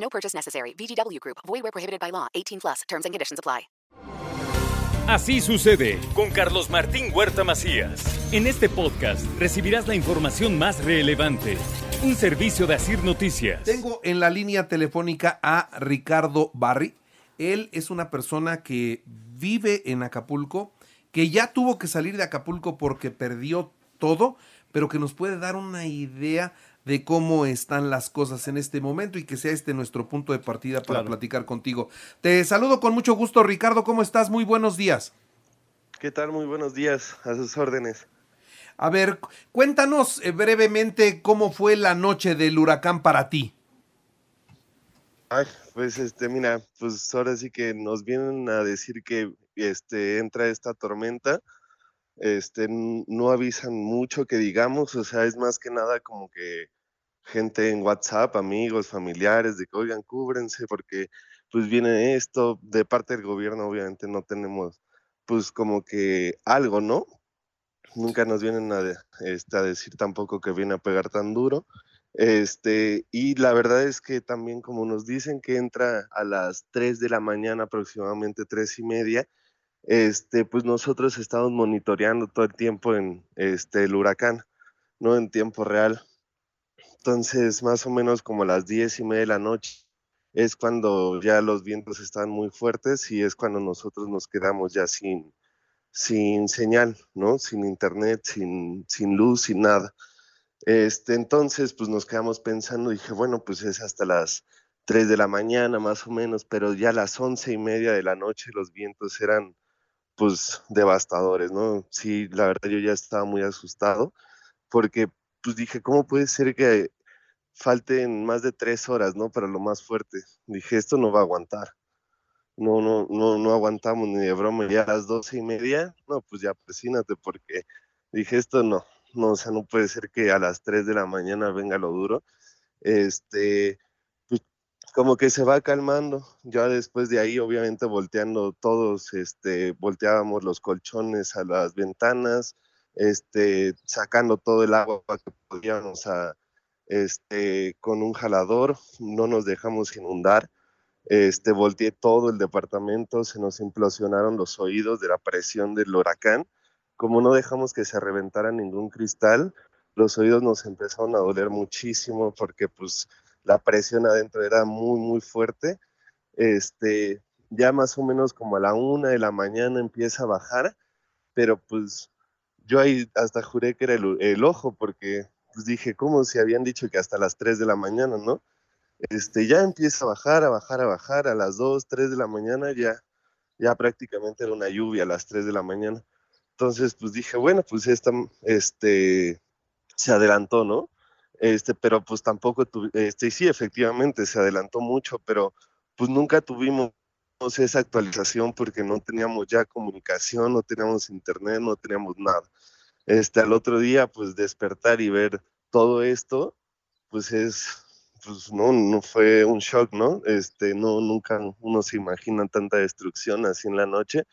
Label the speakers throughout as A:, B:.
A: No purchase necessary. VGW Group. Void where prohibited by law. 18 plus. Terms and conditions apply.
B: Así sucede con Carlos Martín Huerta Macías. En este podcast recibirás la información más relevante. Un servicio de Asir Noticias.
C: Tengo en la línea telefónica a Ricardo Barri. Él es una persona que vive en Acapulco, que ya tuvo que salir de Acapulco porque perdió todo, pero que nos puede dar una idea de cómo están las cosas en este momento y que sea este nuestro punto de partida para platicar contigo. Te saludo con mucho gusto, Ricardo. ¿Cómo estás? Muy buenos días.
D: ¿Qué tal? Muy buenos días. A sus órdenes.
C: A ver, cuéntanos eh, brevemente cómo fue la noche del huracán para ti.
D: Ay, pues este, mira, pues ahora sí que nos vienen a decir que este entra esta tormenta. Este, no avisan mucho que digamos, o sea, es más que nada como que gente en WhatsApp, amigos, familiares, de que oigan, cúbrense porque pues viene esto, de parte del gobierno obviamente no tenemos pues como que algo, ¿no? Nunca nos vienen a, este, decir tampoco que viene a pegar tan duro. Este, y la verdad es que también como nos dicen que entra a las 3 de la mañana, aproximadamente 3 y media, este, pues nosotros estamos monitoreando todo el tiempo en este, el huracán, ¿no? En tiempo real. Entonces, más o menos como las 10 y media de la noche es cuando ya los vientos están muy fuertes y es cuando nosotros nos quedamos ya sin, sin señal, ¿no? Sin internet, sin, sin luz, sin nada. Este, entonces, pues nos quedamos pensando, dije, bueno, pues es hasta las 3 de la mañana más o menos, pero ya a las once y media de la noche los vientos eran pues devastadores, ¿no? Sí, la verdad yo ya estaba muy asustado porque pues dije, ¿cómo puede ser que falten más de tres horas, ¿no? Para lo más fuerte. Dije, esto no va a aguantar. No, no, no, no aguantamos ni de broma. Ya a las doce y media, no, pues ya presínate porque dije, esto no, no, o sea, no puede ser que a las 3 de la mañana venga lo duro. Este, pues, como que se va calmando. Ya después de ahí, obviamente, volteando todos, este, volteábamos los colchones a las ventanas, este, sacando todo el agua que podíamos a, este, con un jalador, no nos dejamos inundar. Este, volteé todo el departamento, se nos implosionaron los oídos de la presión del huracán como no dejamos que se reventara ningún cristal, los oídos nos empezaron a doler muchísimo porque pues la presión adentro era muy, muy fuerte. Este, ya más o menos como a la una de la mañana empieza a bajar, pero pues yo ahí hasta juré que era el, ojo porque pues dije, ¿cómo si habían dicho que hasta las 3 de la mañana, no? Este, ya empieza a bajar, a bajar, a bajar, a las 2, 3 de la mañana ya, ya prácticamente era una lluvia a las 3 de la mañana. Entonces, pues dije, bueno, pues esta, este, se adelantó, ¿no? Este, pero pues tampoco, este, sí, efectivamente, se adelantó mucho, pero pues nunca tuvimos esa actualización porque no teníamos ya comunicación, no teníamos internet, no teníamos nada. Este, al otro día, pues despertar y ver todo esto, pues es, pues no, no fue un shock, ¿no? Este, no, nunca uno se imagina tanta destrucción así en la noche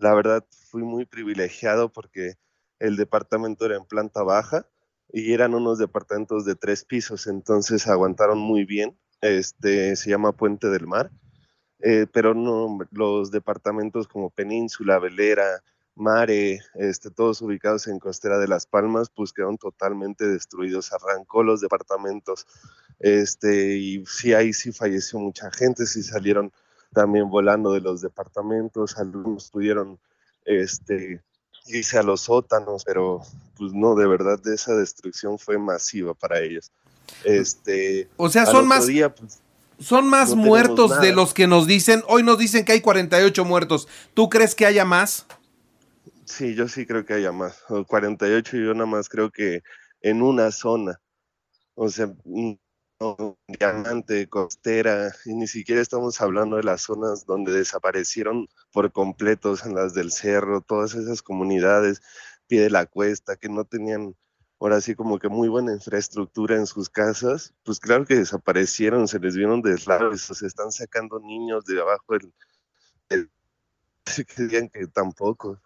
D: la verdad fui muy privilegiado porque el departamento era en planta baja y eran unos departamentos de tres pisos, entonces aguantaron muy bien. Este se llama Puente del Mar, eh, pero no los departamentos como Península, Velera, Mare, este, todos ubicados en Costera de las Palmas, pues quedaron totalmente destruidos. Arrancó los departamentos, este, y sí ahí sí falleció mucha gente, sí salieron también volando de los departamentos, algunos pudieron este, irse a los sótanos, pero pues no, de verdad esa destrucción fue masiva para ellos. Este,
C: o sea, son más, pues, son más muertos de los que nos dicen, hoy nos dicen que hay 48 muertos, ¿tú crees que haya más?
D: Sí, yo sí creo que haya más, 48 y yo nada más creo que en una zona, o sea, mm, Diamante, Costera, y ni siquiera estamos hablando de las zonas donde desaparecieron por completos, en las del cerro, todas esas comunidades, pie de la cuesta, que no tenían ahora sí como que muy buena infraestructura en sus casas, pues claro que desaparecieron, se les vieron deslaves, se están sacando niños de abajo del, del que digan que tampoco.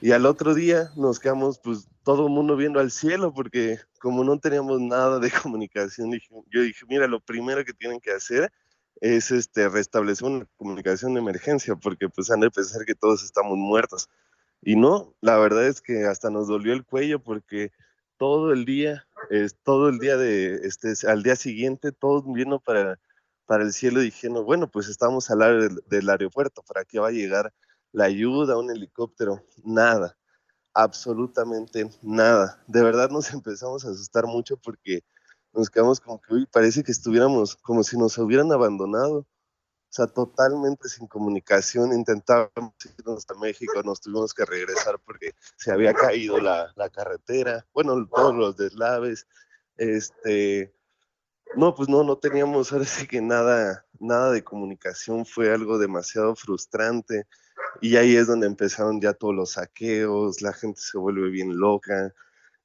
D: Y al otro día nos quedamos, pues, todo el mundo viendo al cielo, porque como no teníamos nada de comunicación, yo dije, mira, lo primero que tienen que hacer es este, restablecer una comunicación de emergencia, porque pues han de pensar que todos estamos muertos. Y no, la verdad es que hasta nos dolió el cuello porque todo el día, es, todo el día de, este, al día siguiente, todos viendo para, para el cielo diciendo, bueno, pues estamos al lado del, del aeropuerto, ¿para qué va a llegar la ayuda, un helicóptero, nada, absolutamente nada. De verdad nos empezamos a asustar mucho porque nos quedamos como que, uy, parece que estuviéramos como si nos hubieran abandonado. O sea, totalmente sin comunicación, intentábamos irnos a México, nos tuvimos que regresar porque se había caído la, la carretera, bueno, todos los deslaves, este, no, pues no, no teníamos ahora sí que nada, nada de comunicación, fue algo demasiado frustrante. Y ahí es donde empezaron ya todos los saqueos, la gente se vuelve bien loca.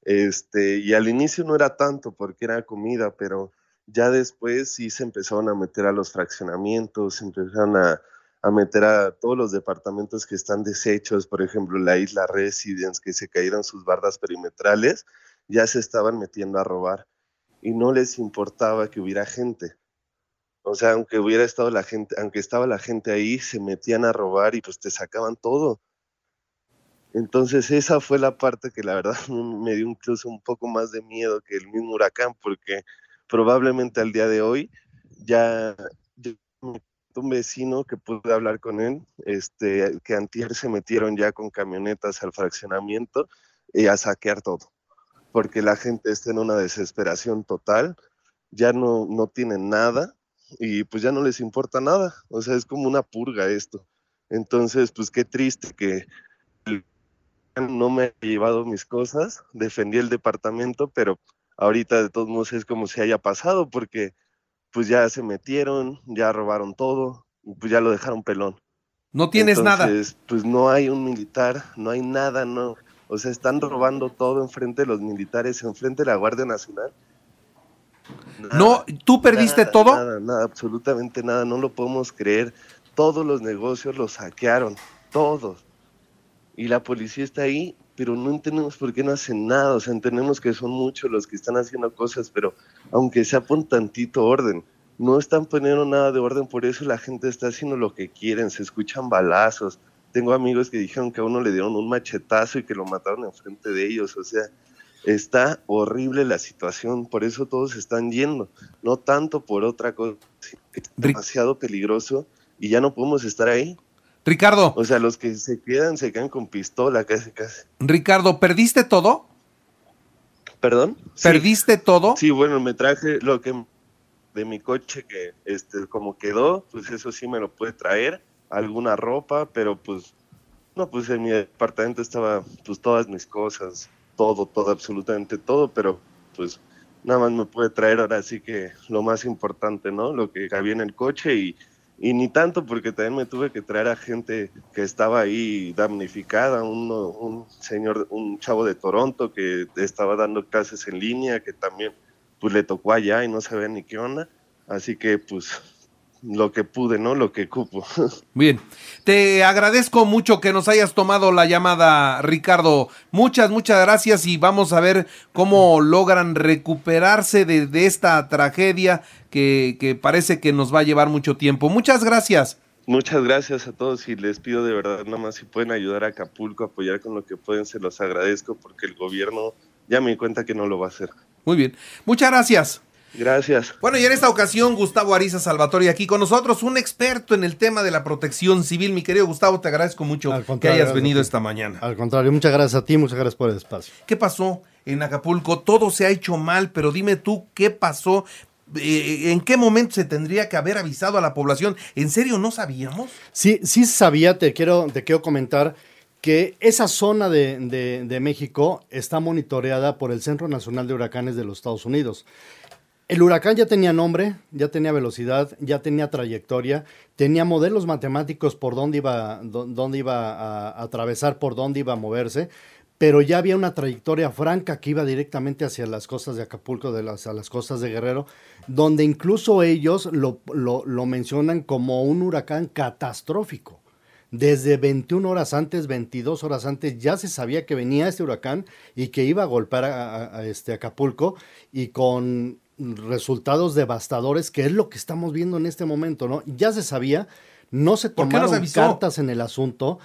D: Este, y al inicio no era tanto porque era comida, pero ya después sí se empezaron a meter a los fraccionamientos, se empezaron a, a meter a todos los departamentos que están deshechos, por ejemplo, la isla Residence, que se cayeron sus bardas perimetrales, ya se estaban metiendo a robar y no les importaba que hubiera gente. O sea, aunque hubiera estado la gente, aunque estaba la gente ahí, se metían a robar y pues te sacaban todo. Entonces esa fue la parte que la verdad me dio incluso un poco más de miedo que el mismo huracán, porque probablemente al día de hoy ya, un vecino que pude hablar con él, este, que antier se metieron ya con camionetas al fraccionamiento y a saquear todo, porque la gente está en una desesperación total, ya no, no tienen nada, y pues ya no les importa nada, o sea, es como una purga esto. Entonces, pues qué triste que no me haya llevado mis cosas, defendí el departamento, pero ahorita de todos modos es como si haya pasado, porque pues ya se metieron, ya robaron todo, pues ya lo dejaron pelón.
C: No tienes
D: Entonces, nada. Pues no hay un militar, no hay nada, no. O sea, están robando todo enfrente de los militares, enfrente de la Guardia Nacional
C: Nada, no, ¿tú perdiste
D: nada,
C: todo?
D: Nada, nada, absolutamente nada, no lo podemos creer. Todos los negocios los saquearon, todos. Y la policía está ahí, pero no entendemos por qué no hacen nada. O sea, entendemos que son muchos los que están haciendo cosas, pero aunque sea pon tantito orden, no están poniendo nada de orden, por eso la gente está haciendo lo que quieren, se escuchan balazos. Tengo amigos que dijeron que a uno le dieron un machetazo y que lo mataron enfrente de ellos, o sea, está horrible la situación, por eso todos están yendo, no tanto por otra cosa, es demasiado peligroso y ya no podemos estar ahí.
C: Ricardo.
D: O sea, los que se quedan, se quedan con pistola casi, casi.
C: Ricardo, ¿perdiste todo?
D: ¿Perdón?
C: ¿Perdiste
D: sí.
C: todo?
D: Sí, bueno, me traje lo que de mi coche que este como quedó, pues eso sí me lo pude traer, alguna ropa, pero pues no, pues en mi departamento estaba pues todas mis cosas, todo, todo, absolutamente todo, pero pues nada más me puede traer ahora sí que lo más importante, ¿no? Lo que había en el coche y, y ni tanto porque también me tuve que traer a gente que estaba ahí damnificada, uno, un señor, un chavo de Toronto que estaba dando clases en línea, que también pues le tocó allá y no sabía ni qué onda, así que pues lo que pude, ¿no? Lo que cupo.
C: Bien, te agradezco mucho que nos hayas tomado la llamada, Ricardo. Muchas, muchas gracias y vamos a ver cómo logran recuperarse de, de esta tragedia que, que, parece que nos va a llevar mucho tiempo. Muchas gracias.
D: Muchas gracias a todos y les pido de verdad nada más si pueden ayudar a Acapulco, apoyar con lo que pueden, se los agradezco porque el gobierno ya me di cuenta que no lo va a hacer.
C: Muy bien, muchas gracias.
D: Gracias.
C: Bueno, y en esta ocasión Gustavo Ariza Salvatore aquí con nosotros, un experto en el tema de la protección civil. Mi querido Gustavo, te agradezco mucho que hayas venido esta mañana.
E: Al contrario, muchas gracias a ti, muchas gracias por el espacio.
C: ¿Qué pasó en Acapulco? Todo se ha hecho mal, pero dime tú, ¿qué pasó? Eh, ¿En qué momento se tendría que haber avisado a la población? ¿En serio no sabíamos?
E: Sí, sí sabía, te quiero, te quiero comentar que esa zona de, de, de México está monitoreada por el Centro Nacional de Huracanes de los Estados Unidos El huracán ya tenía nombre, ya tenía velocidad, ya tenía trayectoria, tenía modelos matemáticos por dónde iba, dó- dónde iba a, atravesar, por dónde iba a moverse, pero ya había una trayectoria franca que iba directamente hacia las costas de Acapulco, de las, las costas de Guerrero, donde incluso ellos lo, mencionan como un huracán catastrófico. Desde 21 horas antes, 22 horas antes, ya se sabía que venía este huracán y que iba a golpear a, a- a este Acapulco y con resultados devastadores, que es lo que estamos viendo en este momento, ¿no? Ya se sabía, no se
C: ¿Por qué no se
E: tomaron cartas en el asunto.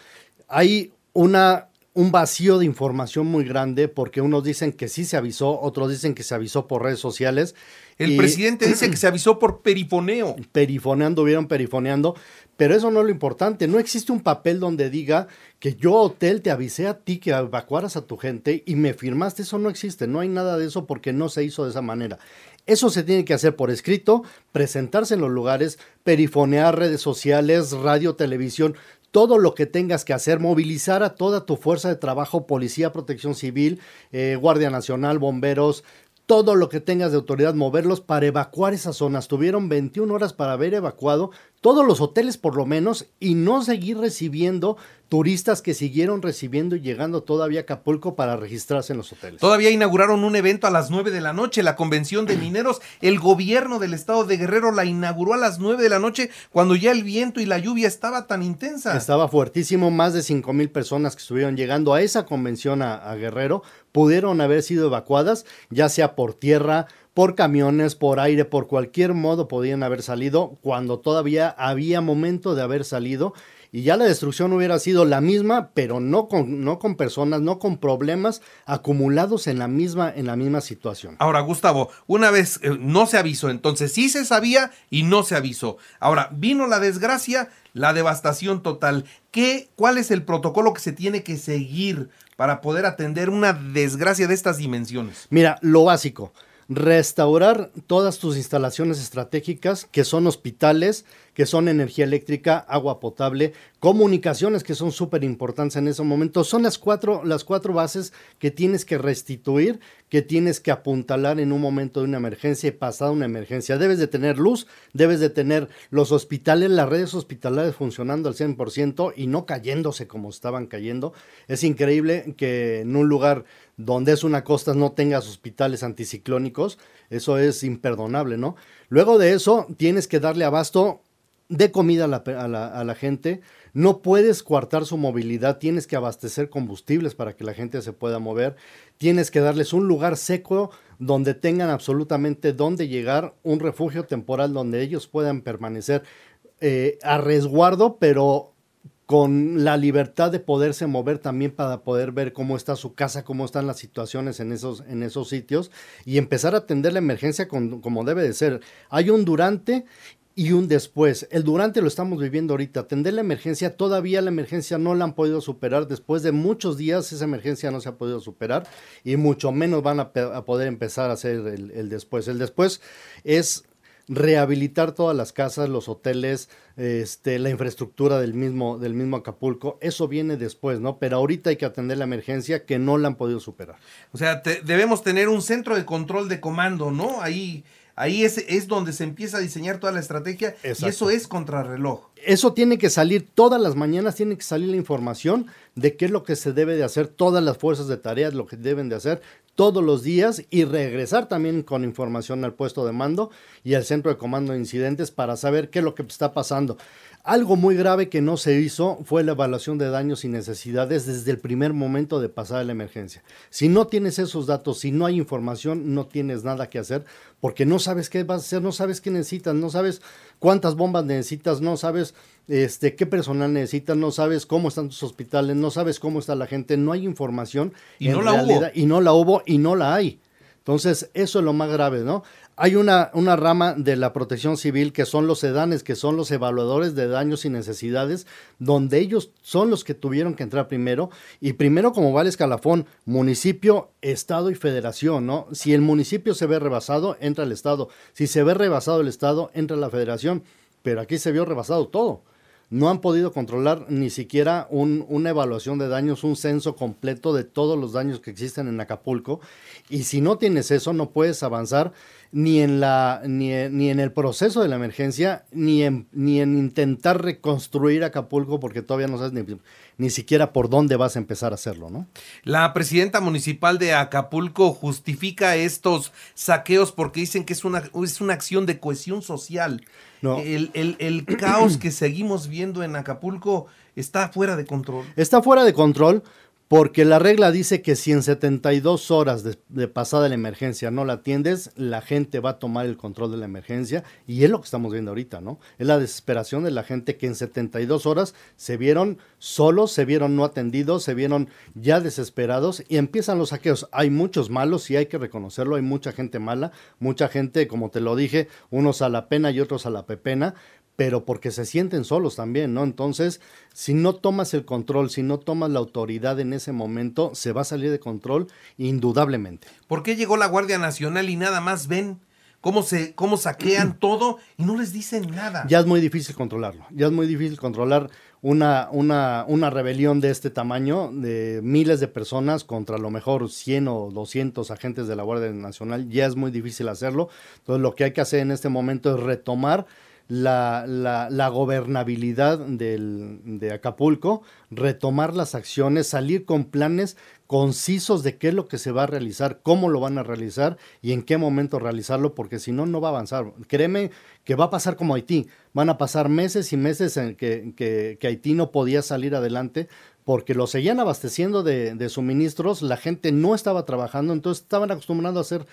E: Hay una un vacío de información muy grande porque unos dicen que sí se avisó, otros dicen que se avisó por redes sociales.
C: El
E: y-
C: presidente dice que se avisó por perifoneo.
E: perifoneando, vieron perifoneando, pero eso no es lo importante. No existe un papel donde diga que yo, hotel, te avisé a ti que evacuaras a tu gente y me firmaste. Eso no existe. No hay nada de eso porque no se hizo de esa manera. Eso se tiene que hacer por escrito, presentarse en los lugares, perifonear redes sociales, radio, televisión, todo lo que tengas que hacer, movilizar a toda tu fuerza de trabajo, policía, protección civil, eh, Guardia Nacional, bomberos, todo lo que tengas de autoridad, moverlos para evacuar esas zonas. Tuvieron 21 horas para haber evacuado todos los hoteles por lo menos y no seguir recibiendo turistas que siguieron recibiendo y llegando todavía a Acapulco para registrarse en los hoteles.
C: Todavía inauguraron un evento a las 9 de la noche, la convención de mineros. El gobierno del estado de Guerrero la inauguró a las 9 de la noche cuando ya el viento y la lluvia estaba tan intensa.
E: Estaba fuertísimo, más de 5 mil personas que estuvieron llegando a esa convención a, a Guerrero pudieron haber sido evacuadas, ya sea por tierra, por camiones, por aire, por cualquier modo podían haber salido cuando todavía había momento de haber salido y ya la destrucción hubiera sido la misma, pero no con, no con personas, no con problemas acumulados en la misma, en la misma situación.
C: Ahora, Gustavo, una vez eh, no se avisó, entonces sí se sabía y no se avisó. Ahora, vino la desgracia, la devastación total. ¿Qué, ¿Cuál es el protocolo que se tiene que seguir para poder atender una desgracia de estas dimensiones?
E: Mira, lo básico, restaurar todas tus instalaciones estratégicas, que son hospitales, que son energía eléctrica, agua potable, comunicaciones que son súper importantes en ese momento. Son las cuatro, las cuatro bases que tienes que restituir, que tienes que apuntalar en un momento de una emergencia y pasada una emergencia. Debes de tener luz, debes de tener los hospitales, las redes hospitalarias funcionando al 100% y no cayéndose como estaban cayendo. Es increíble que en un lugar donde es una costa no tengas hospitales anticiclónicos. Eso es imperdonable, ¿no? Luego de eso, tienes que darle abasto de comida a la, gente. No puedes coartar su movilidad, tienes que abastecer combustibles para que la gente se pueda mover. Tienes que darles un lugar seco donde tengan absolutamente dónde llegar, un refugio temporal donde ellos puedan permanecer eh, a resguardo, pero con la libertad de poderse mover también para poder ver cómo está su casa, cómo están las situaciones en esos, en esos sitios y empezar a atender la emergencia como debe de ser. Hay un durante y un después. El durante lo estamos viviendo ahorita. Atender la emergencia, todavía la emergencia no la han podido superar. Después de muchos días esa emergencia no se ha podido superar y mucho menos van a, poder empezar a hacer el, el después. El después es rehabilitar todas las casas, los hoteles, este, la infraestructura del mismo, del mismo Acapulco. Eso viene después, ¿no? Pero ahorita hay que atender la emergencia que no la han podido superar.
C: O sea, te- debemos tener un centro de control de comando, ¿no? Ahí, ahí es, es donde se empieza a diseñar toda la estrategia y eso es contrarreloj.
E: Eso tiene que salir todas las mañanas, tiene que salir la información de qué es lo que se debe de hacer, todas las fuerzas de tareas, lo que deben de hacer todos los días y regresar también con información al puesto de mando y al centro de comando de incidentes para saber qué es lo que está pasando. Algo muy grave que no se hizo fue la evaluación de daños y necesidades desde el primer momento de pasar la emergencia. Si no tienes esos datos, si no hay información, no tienes nada que hacer porque no sabes qué vas a hacer, no sabes qué necesitas, no sabes cuántas bombas necesitas, no sabes este, qué personal necesitas, no sabes cómo están tus hospitales, no sabes cómo está la gente, no hay información.
C: Y
E: en
C: no la hubo.
E: Y no la hubo y no la hay. Entonces, eso es lo más grave, ¿no? Hay una, una rama de la protección civil que son los sedanes, que son los evaluadores de daños y necesidades, donde ellos son los que tuvieron que entrar primero. Y primero, como va el escalafón, municipio, estado y federación, ¿no? Si el municipio se ve rebasado, entra el estado. Si se ve rebasado el estado, entra la federación. Pero aquí se vio rebasado todo. No han podido controlar ni siquiera un- una evaluación de daños, un censo completo de todos los daños que existen en Acapulco. Y si no tienes eso, no puedes avanzar ni en, la, ni, ni en el proceso de la emergencia, ni en, ni en intentar reconstruir Acapulco, porque todavía no sabes ni, ni siquiera por dónde vas a empezar a hacerlo, ¿no?
C: La presidenta municipal de Acapulco justifica estos saqueos porque dicen que es una, es una acción de cohesión social.
E: No.
C: El, el- el caos que seguimos viendo en Acapulco está fuera de control.
E: Está fuera de control porque la regla dice que si en 72 horas de, pasada la emergencia no la atiendes, la gente va a tomar el control de la emergencia y es lo que estamos viendo ahorita, ¿no? Es la desesperación de la gente que en 72 horas se vieron solos, se vieron no atendidos, se vieron ya desesperados y empiezan los saqueos. Hay muchos malos y hay que reconocerlo, hay mucha gente mala, mucha gente, como te lo dije, unos a la pena y otros a la pepena, pero porque se sienten solos también, ¿no? Entonces, si no tomas el control, si no tomas la autoridad en ese momento, se va a salir de control indudablemente.
C: ¿Por qué llegó la Guardia Nacional y nada más ven cómo se cómo saquean todo y no les dicen nada?
E: Ya es muy difícil controlarlo, ya es muy difícil controlar una, una, una rebelión de este tamaño, de miles de personas contra a lo mejor 100 o 200 agentes de la Guardia Nacional, ya es muy difícil hacerlo. Entonces, lo que hay que hacer en este momento es retomar la, la, la gobernabilidad del, de Acapulco, retomar las acciones, salir con planes concisos de qué es lo que se va a realizar, cómo lo van a realizar y en qué momento realizarlo, porque si no, no va a avanzar. Créeme que va a pasar como Haití. Van a pasar meses y meses en que, que- que Haití no podía salir adelante porque lo seguían abasteciendo de, suministros, la gente no estaba trabajando, entonces estaban acostumbrados a hacer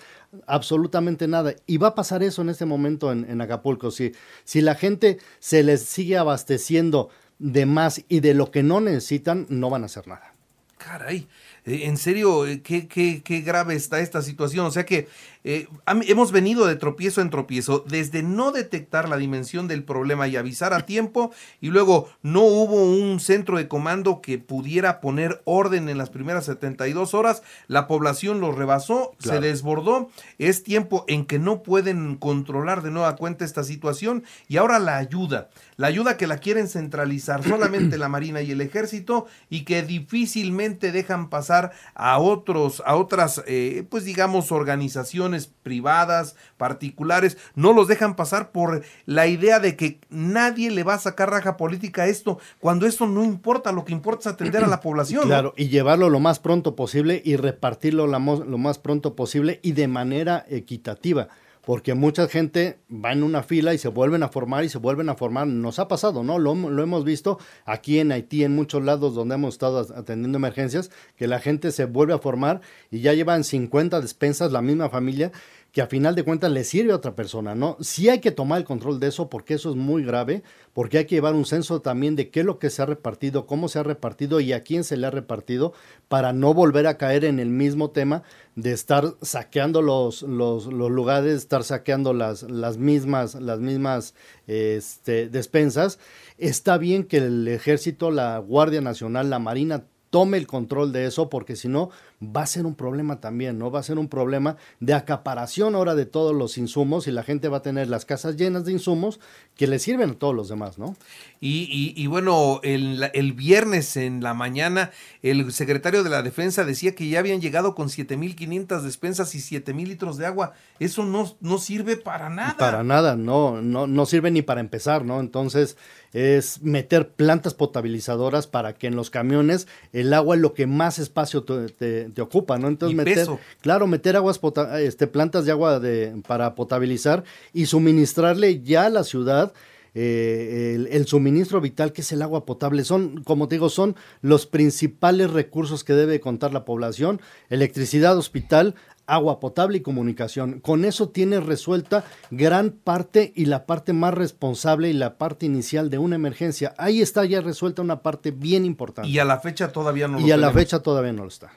E: absolutamente nada. Y va a pasar eso en este momento en, en Acapulco. Si, si la gente se les sigue abasteciendo de más y de lo que no necesitan, no van a hacer nada.
C: Caray, eh, en serio, eh, qué, qué- qué grave está esta situación. O sea que eh, hemos venido de tropiezo en tropiezo, desde no detectar la dimensión del problema y avisar a tiempo, y luego no hubo un centro de comando que pudiera poner orden en las primeras 72 horas, la población lo rebasó,
E: Claro.
C: se desbordó, es tiempo en que no pueden controlar de nueva cuenta esta situación, y ahora la ayuda, la ayuda que la quieren centralizar solamente la Marina y el Ejército, y que difícilmente dejan pasar a otros, a otras, eh, pues digamos, organizaciones privadas, particulares, no los dejan pasar por la idea de que nadie le va a sacar raja política a esto, cuando esto no importa, lo que importa es atender a la población.
E: Claro, y llevarlo lo más pronto posible y repartirlo lo más pronto posible y de manera equitativa. Porque mucha gente va en una fila y se vuelven a formar y se vuelven a formar. Nos ha pasado, ¿no? Lo, lo hemos visto aquí en Haití, en muchos lados donde hemos estado atendiendo emergencias, que la gente se vuelve a formar y ya llevan 50 despensas la misma familia que a final de cuentas le sirve a otra persona, ¿no? Sí hay que tomar el control de eso porque eso es muy grave, porque hay que llevar un censo también de qué es lo que se ha repartido, cómo se ha repartido y a quién se le ha repartido para no volver a caer en el mismo tema de estar saqueando los, los, los lugares, estar saqueando las, las mismas, las mismas este, despensas. Está bien que el ejército, la Guardia Nacional, la Marina tome el control de eso, porque si no, va a ser un problema también, ¿no? Va a ser un problema de acaparación ahora de todos los insumos y la gente va a tener las casas llenas de insumos que le sirven a todos los demás, ¿no?
C: Y, y- y bueno, el, el viernes en la mañana, el secretario de la Defensa decía que ya habían llegado con 7.500 despensas y 7.000 litros de agua. Eso no, no sirve para nada.
E: Para nada, no, no, no sirve ni para empezar, ¿no? Entonces es meter plantas potabilizadoras para que en los camiones el agua es lo que más espacio te, te- te ocupa, ¿no? Entonces
C: Y
E: meter,
C: peso.
E: claro, meter aguas pota- este, plantas de agua de, para potabilizar y suministrarle ya a la ciudad eh, el, el suministro vital que es el agua potable. Son, como te digo, son los principales recursos que debe contar la población. Electricidad, hospital, agua potable y comunicación. Con eso tiene resuelta gran parte y la parte más responsable y la parte inicial de una emergencia. Ahí está ya resuelta una parte bien importante.
C: Y a la fecha todavía no lo
E: Y a la fecha todavía no lo está.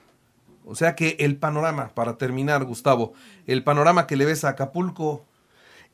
C: O sea que el panorama, para terminar, Gustavo, el panorama que le ves a Acapulco,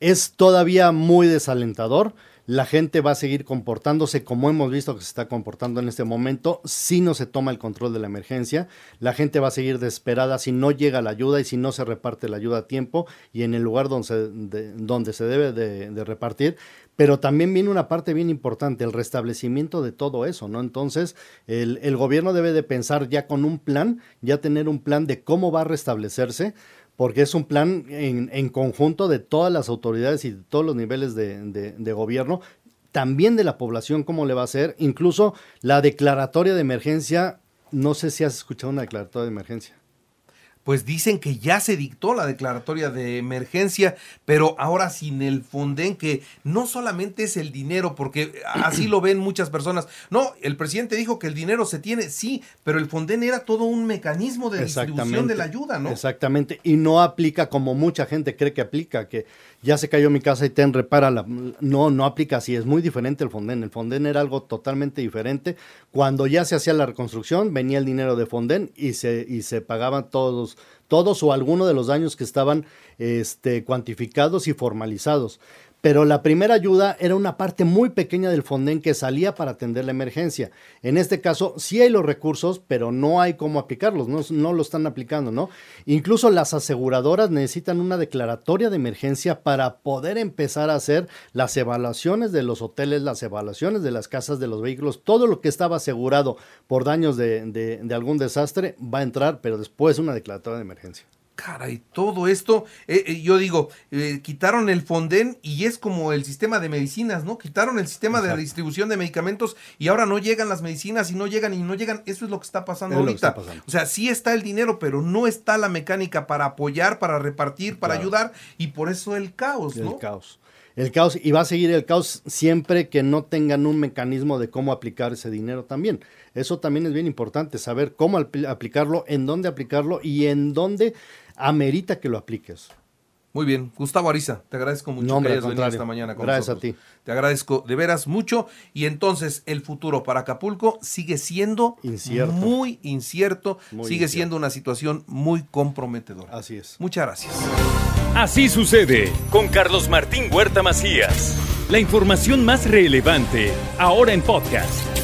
E: es todavía muy desalentador. La gente va a seguir comportándose como hemos visto que se está comportando en este momento si no se toma el control de la emergencia. La gente va a seguir desesperada si no llega la ayuda y si no se reparte la ayuda a tiempo y en el lugar donde se, de- donde se debe de, de repartir. pero también viene una parte bien importante, el restablecimiento de todo eso, ¿no? Entonces, el, el, gobierno debe de pensar ya con un plan, ya tener un plan de cómo va a restablecerse, porque es un plan en, en conjunto de todas las autoridades y de todos los niveles de, de, gobierno, también de la población, cómo le va a hacer, incluso la declaratoria de emergencia, no sé si has escuchado una declaratoria de emergencia
C: pues dicen que ya se dictó la declaratoria de emergencia, pero ahora sin el Fonden, que no solamente es el dinero, porque así lo ven muchas personas. No, el presidente dijo que el dinero se tiene, sí, pero el Fonden era todo un mecanismo de distribución de la ayuda, ¿no?
E: Exactamente, y no aplica como mucha gente cree que aplica, que ya se cayó mi casa y ten repara la... No, no aplica así, es muy diferente el Fonden. El Fonden era algo totalmente diferente. Cuando ya se hacía la reconstrucción, venía el dinero de Fonden y se, y se pagaban todos todos o alguno de los daños que estaban este, cuantificados y formalizados pero la primera ayuda era una parte muy pequeña del Fonden que salía para atender la emergencia. En este caso, sí hay los recursos, pero no hay cómo aplicarlos, no, lo están aplicando, ¿no? Incluso las aseguradoras necesitan una declaratoria de emergencia para poder empezar a hacer las evaluaciones de los hoteles, las evaluaciones de las casas, de los vehículos, todo lo que estaba asegurado por daños de, de algún desastre va a entrar, pero después una declaratoria de emergencia
C: caray, todo esto, eh, eh, yo digo, eh, quitaron el Fonden y es como el sistema de medicinas, ¿no? Quitaron el sistema de distribución de medicamentos y ahora no llegan las medicinas y no llegan y no llegan. Eso es lo que está pasando ahorita. O sea, sí está el dinero, pero no está la mecánica para apoyar, para repartir, para ayudar y por eso el caos, ¿no?
E: El caos. El caos, y va a seguir el caos siempre que no tengan un mecanismo de cómo aplicar ese dinero también. Eso también es bien importante, saber cómo aplicarlo, en dónde aplicarlo y en dónde amerita que lo apliques.
C: Muy bien, Gustavo Ariza, te agradezco mucho
E: no,
C: que
E: hayas venido
C: esta mañana con
E: Gracias
C: nosotros.
E: a ti.
C: Te agradezco de veras mucho y entonces el futuro para Acapulco sigue siendo
E: incierto.
C: muy incierto,
E: Muy
C: sigue
E: incierto.
C: siendo una situación muy comprometedora.
E: Así es.
C: Muchas gracias.
B: Así sucede con Carlos Martín Huerta Macías. La información más relevante ahora en podcast.